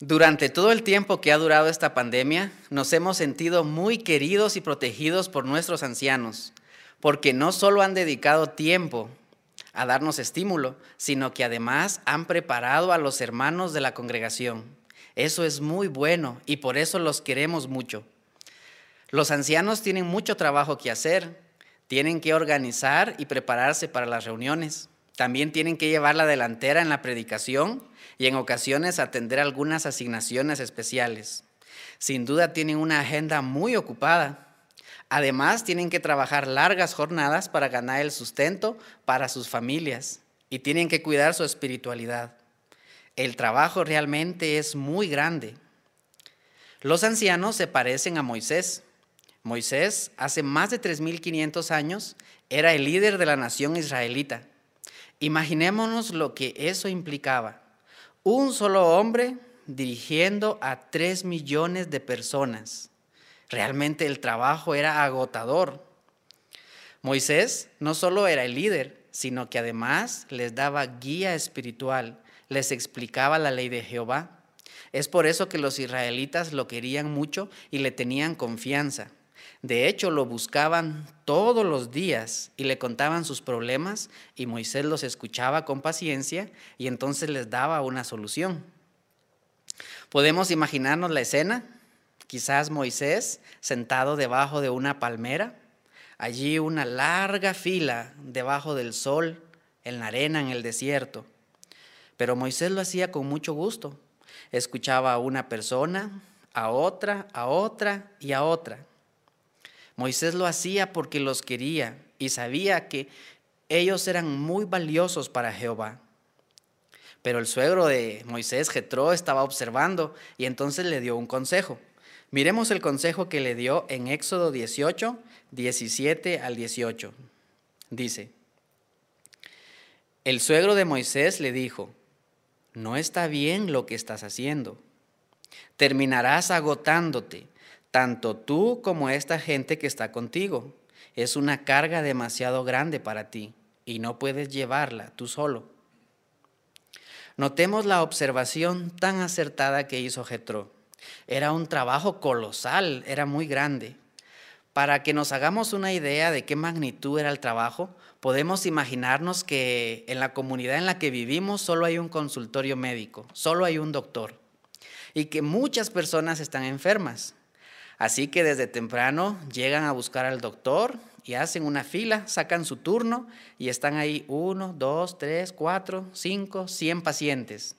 Durante todo el tiempo que ha durado esta pandemia, nos hemos sentido muy queridos y protegidos por nuestros ancianos, porque no solo han dedicado tiempo a darnos estímulo, sino que además han preparado a los hermanos de la congregación. Eso es muy bueno y por eso los queremos mucho. Los ancianos tienen mucho trabajo que hacer, tienen que organizar y prepararse para las reuniones. También tienen que llevar la delantera en la predicación y en ocasiones atender algunas asignaciones especiales. Sin duda tienen una agenda muy ocupada. Además, tienen que trabajar largas jornadas para ganar el sustento para sus familias y tienen que cuidar su espiritualidad. El trabajo realmente es muy grande. Los ancianos se parecen a Moisés. Moisés, hace más de 3.500 años, era el líder de la nación israelita. Imaginémonos lo que eso implicaba. Un solo hombre dirigiendo a 3 millones de personas. Realmente el trabajo era agotador. Moisés no solo era el líder, sino que además les daba guía espiritual, les explicaba la ley de Jehová. Es por eso que los israelitas lo querían mucho y le tenían confianza. De hecho, lo buscaban todos los días y le contaban sus problemas y Moisés los escuchaba con paciencia y entonces les daba una solución. Podemos imaginarnos la escena, quizás Moisés sentado debajo de una palmera, allí una larga fila debajo del sol, en la arena, en el desierto. Pero Moisés lo hacía con mucho gusto. Escuchaba a una persona, a otra, a otra y a otra. Moisés lo hacía porque los quería y sabía que ellos eran muy valiosos para Jehová. Pero el suegro de Moisés, Jetro, estaba observando y entonces le dio un consejo. Miremos el consejo que le dio en Éxodo 18, 17 al 18. Dice, el suegro de Moisés le dijo, no está bien lo que estás haciendo. Terminarás agotándote tanto tú como esta gente que está contigo. Es una carga demasiado grande para ti y no puedes llevarla tú solo. Notemos la observación tan acertada que hizo Jetro. Era un trabajo colosal, era muy grande. Para que nos hagamos una idea de qué magnitud era el trabajo, podemos imaginarnos que en la comunidad en la que vivimos solo hay un consultorio médico, solo hay un doctor, y que muchas personas están enfermas. Así que desde temprano llegan a buscar al doctor y hacen una fila, sacan su turno y están ahí uno, dos, tres, cuatro, cinco, cien pacientes.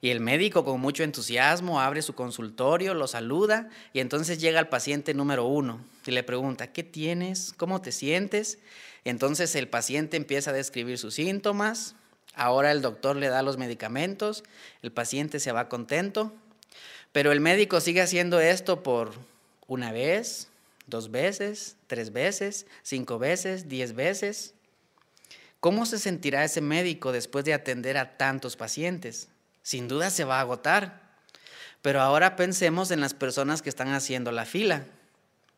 Y el médico con mucho entusiasmo abre su consultorio, lo saluda y entonces llega al paciente número uno y le pregunta, ¿qué tienes? ¿Cómo te sientes? Entonces el paciente empieza a describir sus síntomas, ahora el doctor le da los medicamentos, el paciente se va contento pero el médico sigue haciendo esto por una vez, dos veces, tres veces, cinco veces, diez veces. ¿Cómo se sentirá ese médico después de atender a tantos pacientes? Sin duda se va a agotar. Pero ahora pensemos en las personas que están haciendo la fila.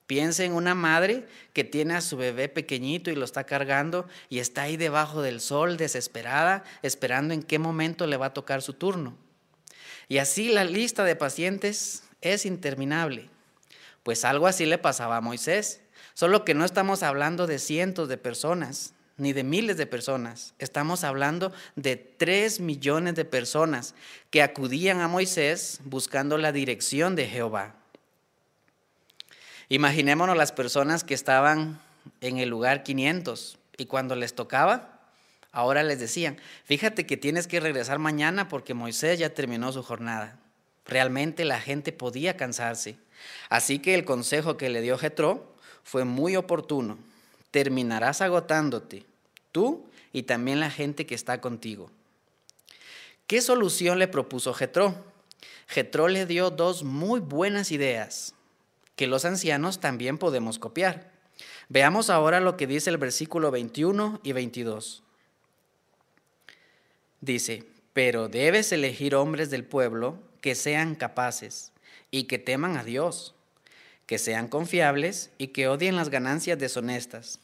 Piense en una madre que tiene a su bebé pequeñito y lo está cargando y está ahí debajo del sol desesperada, esperando en qué momento le va a tocar su turno. Y así la lista de pacientes es interminable. Pues algo así le pasaba a Moisés, solo que no estamos hablando de cientos de personas, ni de miles de personas. Estamos hablando de tres millones de personas que acudían a Moisés buscando la dirección de Jehová. Imaginémonos las personas que estaban en el lugar 500 y cuando les tocaba, Ahora les decían, fíjate que tienes que regresar mañana porque Moisés ya terminó su jornada. Realmente la gente podía cansarse. Así que el consejo que le dio Jetro fue muy oportuno. Terminarás agotándote, tú y también la gente que está contigo. ¿Qué solución le propuso Jetro? Jetro le dio dos muy buenas ideas que los ancianos también podemos copiar. Veamos ahora lo que dice el versículo 21 y 22. Dice, pero debes elegir hombres del pueblo que sean capaces y que teman a Dios, que sean confiables y que odien las ganancias deshonestas.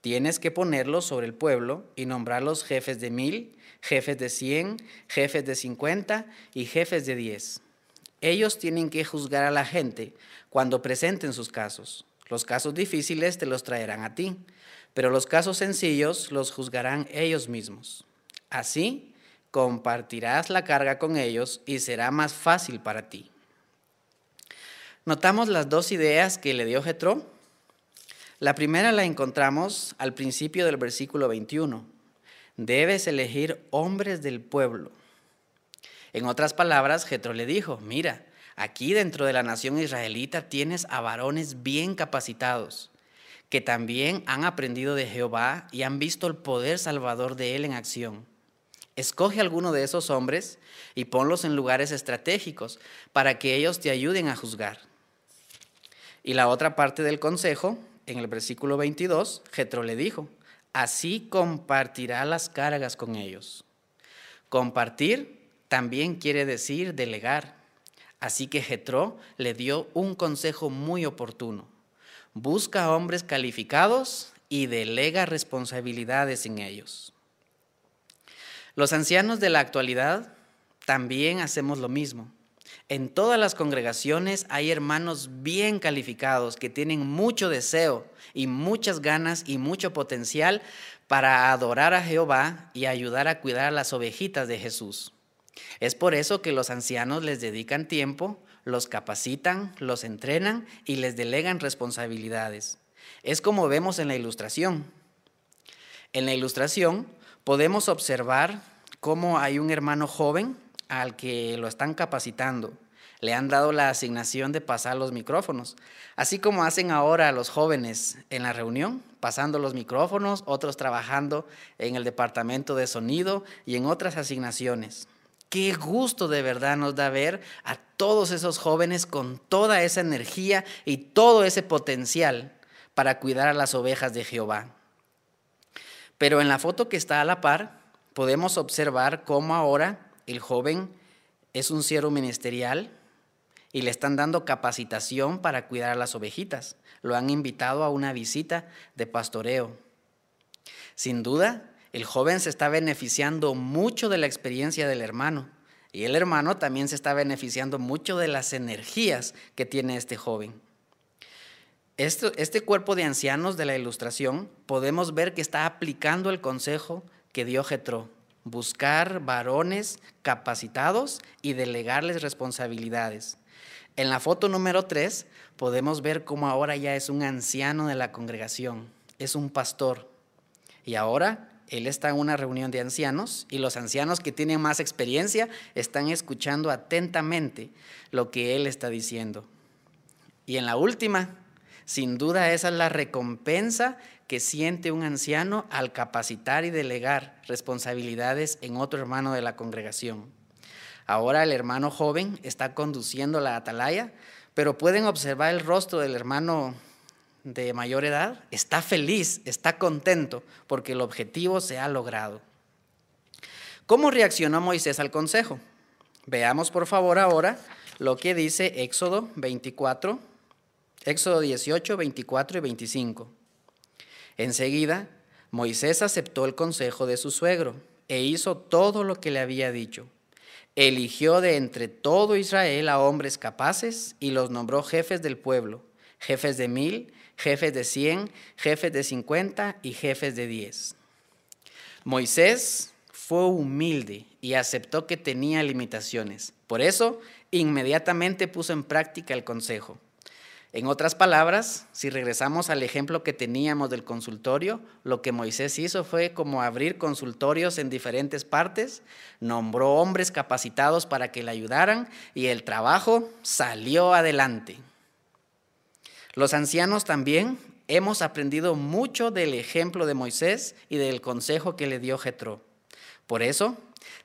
Tienes que ponerlos sobre el pueblo y nombrarlos jefes de mil, jefes de 100, jefes de 50 y jefes de 10. Ellos tienen que juzgar a la gente cuando presenten sus casos. Los casos difíciles te los traerán a ti, pero los casos sencillos los juzgarán ellos mismos. Así, compartirás la carga con ellos y será más fácil para ti. Notamos las dos ideas que le dio Jetro. La primera la encontramos al principio del versículo 21. Debes elegir hombres del pueblo. En otras palabras, Jetro le dijo, mira, aquí dentro de la nación israelita tienes a varones bien capacitados, que también han aprendido de Jehová y han visto el poder salvador de él en acción. Escoge alguno de esos hombres y ponlos en lugares estratégicos para que ellos te ayuden a juzgar. Y la otra parte del consejo, en el versículo 22, Jetro le dijo, así compartirá las cargas con ellos. Compartir también quiere decir delegar. Así que Jetro le dio un consejo muy oportuno. Busca hombres calificados y delega responsabilidades en ellos. Los ancianos de la actualidad también hacemos lo mismo. En todas las congregaciones hay hermanos bien calificados que tienen mucho deseo y muchas ganas y mucho potencial para adorar a Jehová y ayudar a cuidar a las ovejitas de Jesús. Es por eso que los ancianos les dedican tiempo, los capacitan, los entrenan y les delegan responsabilidades. Es como vemos en la ilustración. En la ilustración podemos observar cómo hay un hermano joven al que lo están capacitando. Le han dado la asignación de pasar los micrófonos, así como hacen ahora los jóvenes en la reunión, pasando los micrófonos, otros trabajando en el departamento de sonido y en otras asignaciones. Qué gusto de verdad nos da ver a todos esos jóvenes con toda esa energía y todo ese potencial para cuidar a las ovejas de Jehová. Pero en la foto que está a la par, podemos observar cómo ahora el joven es un siervo ministerial y le están dando capacitación para cuidar a las ovejitas. Lo han invitado a una visita de pastoreo. Sin duda, el joven se está beneficiando mucho de la experiencia del hermano y el hermano también se está beneficiando mucho de las energías que tiene este joven. Este, cuerpo de ancianos de la ilustración podemos ver que está aplicando el consejo que dio Jetro buscar varones capacitados y delegarles responsabilidades. En la foto número 3 podemos ver cómo ahora ya es un anciano de la congregación, es un pastor. Y ahora él está en una reunión de ancianos y los ancianos que tienen más experiencia están escuchando atentamente lo que él está diciendo. Y en la última, sin duda esa es la recompensa que siente un anciano al capacitar y delegar responsabilidades en otro hermano de la congregación. Ahora el hermano joven está conduciendo la atalaya, pero pueden observar el rostro del hermano de mayor edad. Está feliz, está contento porque el objetivo se ha logrado. ¿Cómo reaccionó Moisés al consejo? Veamos por favor ahora lo que dice Éxodo 24, Éxodo 18, 24 y 25. Enseguida, Moisés aceptó el consejo de su suegro e hizo todo lo que le había dicho. Eligió de entre todo Israel a hombres capaces y los nombró jefes del pueblo, jefes de mil, jefes de cien, jefes de cincuenta y jefes de diez. Moisés fue humilde y aceptó que tenía limitaciones. Por eso, inmediatamente puso en práctica el consejo. En otras palabras, si regresamos al ejemplo que teníamos del consultorio, lo que Moisés hizo fue como abrir consultorios en diferentes partes, nombró hombres capacitados para que le ayudaran y el trabajo salió adelante. Los ancianos también hemos aprendido mucho del ejemplo de Moisés y del consejo que le dio Jetro. Por eso,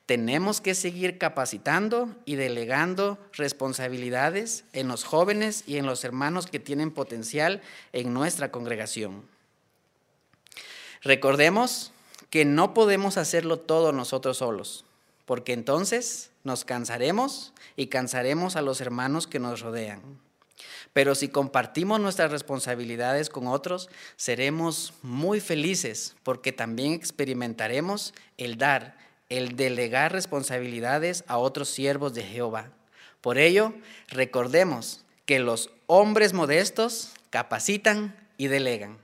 tenemos que seguir capacitando y delegando responsabilidades en los jóvenes y en los hermanos que tienen potencial en nuestra congregación. Recordemos que no podemos hacerlo todo nosotros solos, porque entonces nos cansaremos y cansaremos a los hermanos que nos rodean. Pero si compartimos nuestras responsabilidades con otros, seremos muy felices porque también experimentaremos el dar el delegar responsabilidades a otros siervos de Jehová. Por ello, recordemos que los hombres modestos capacitan y delegan.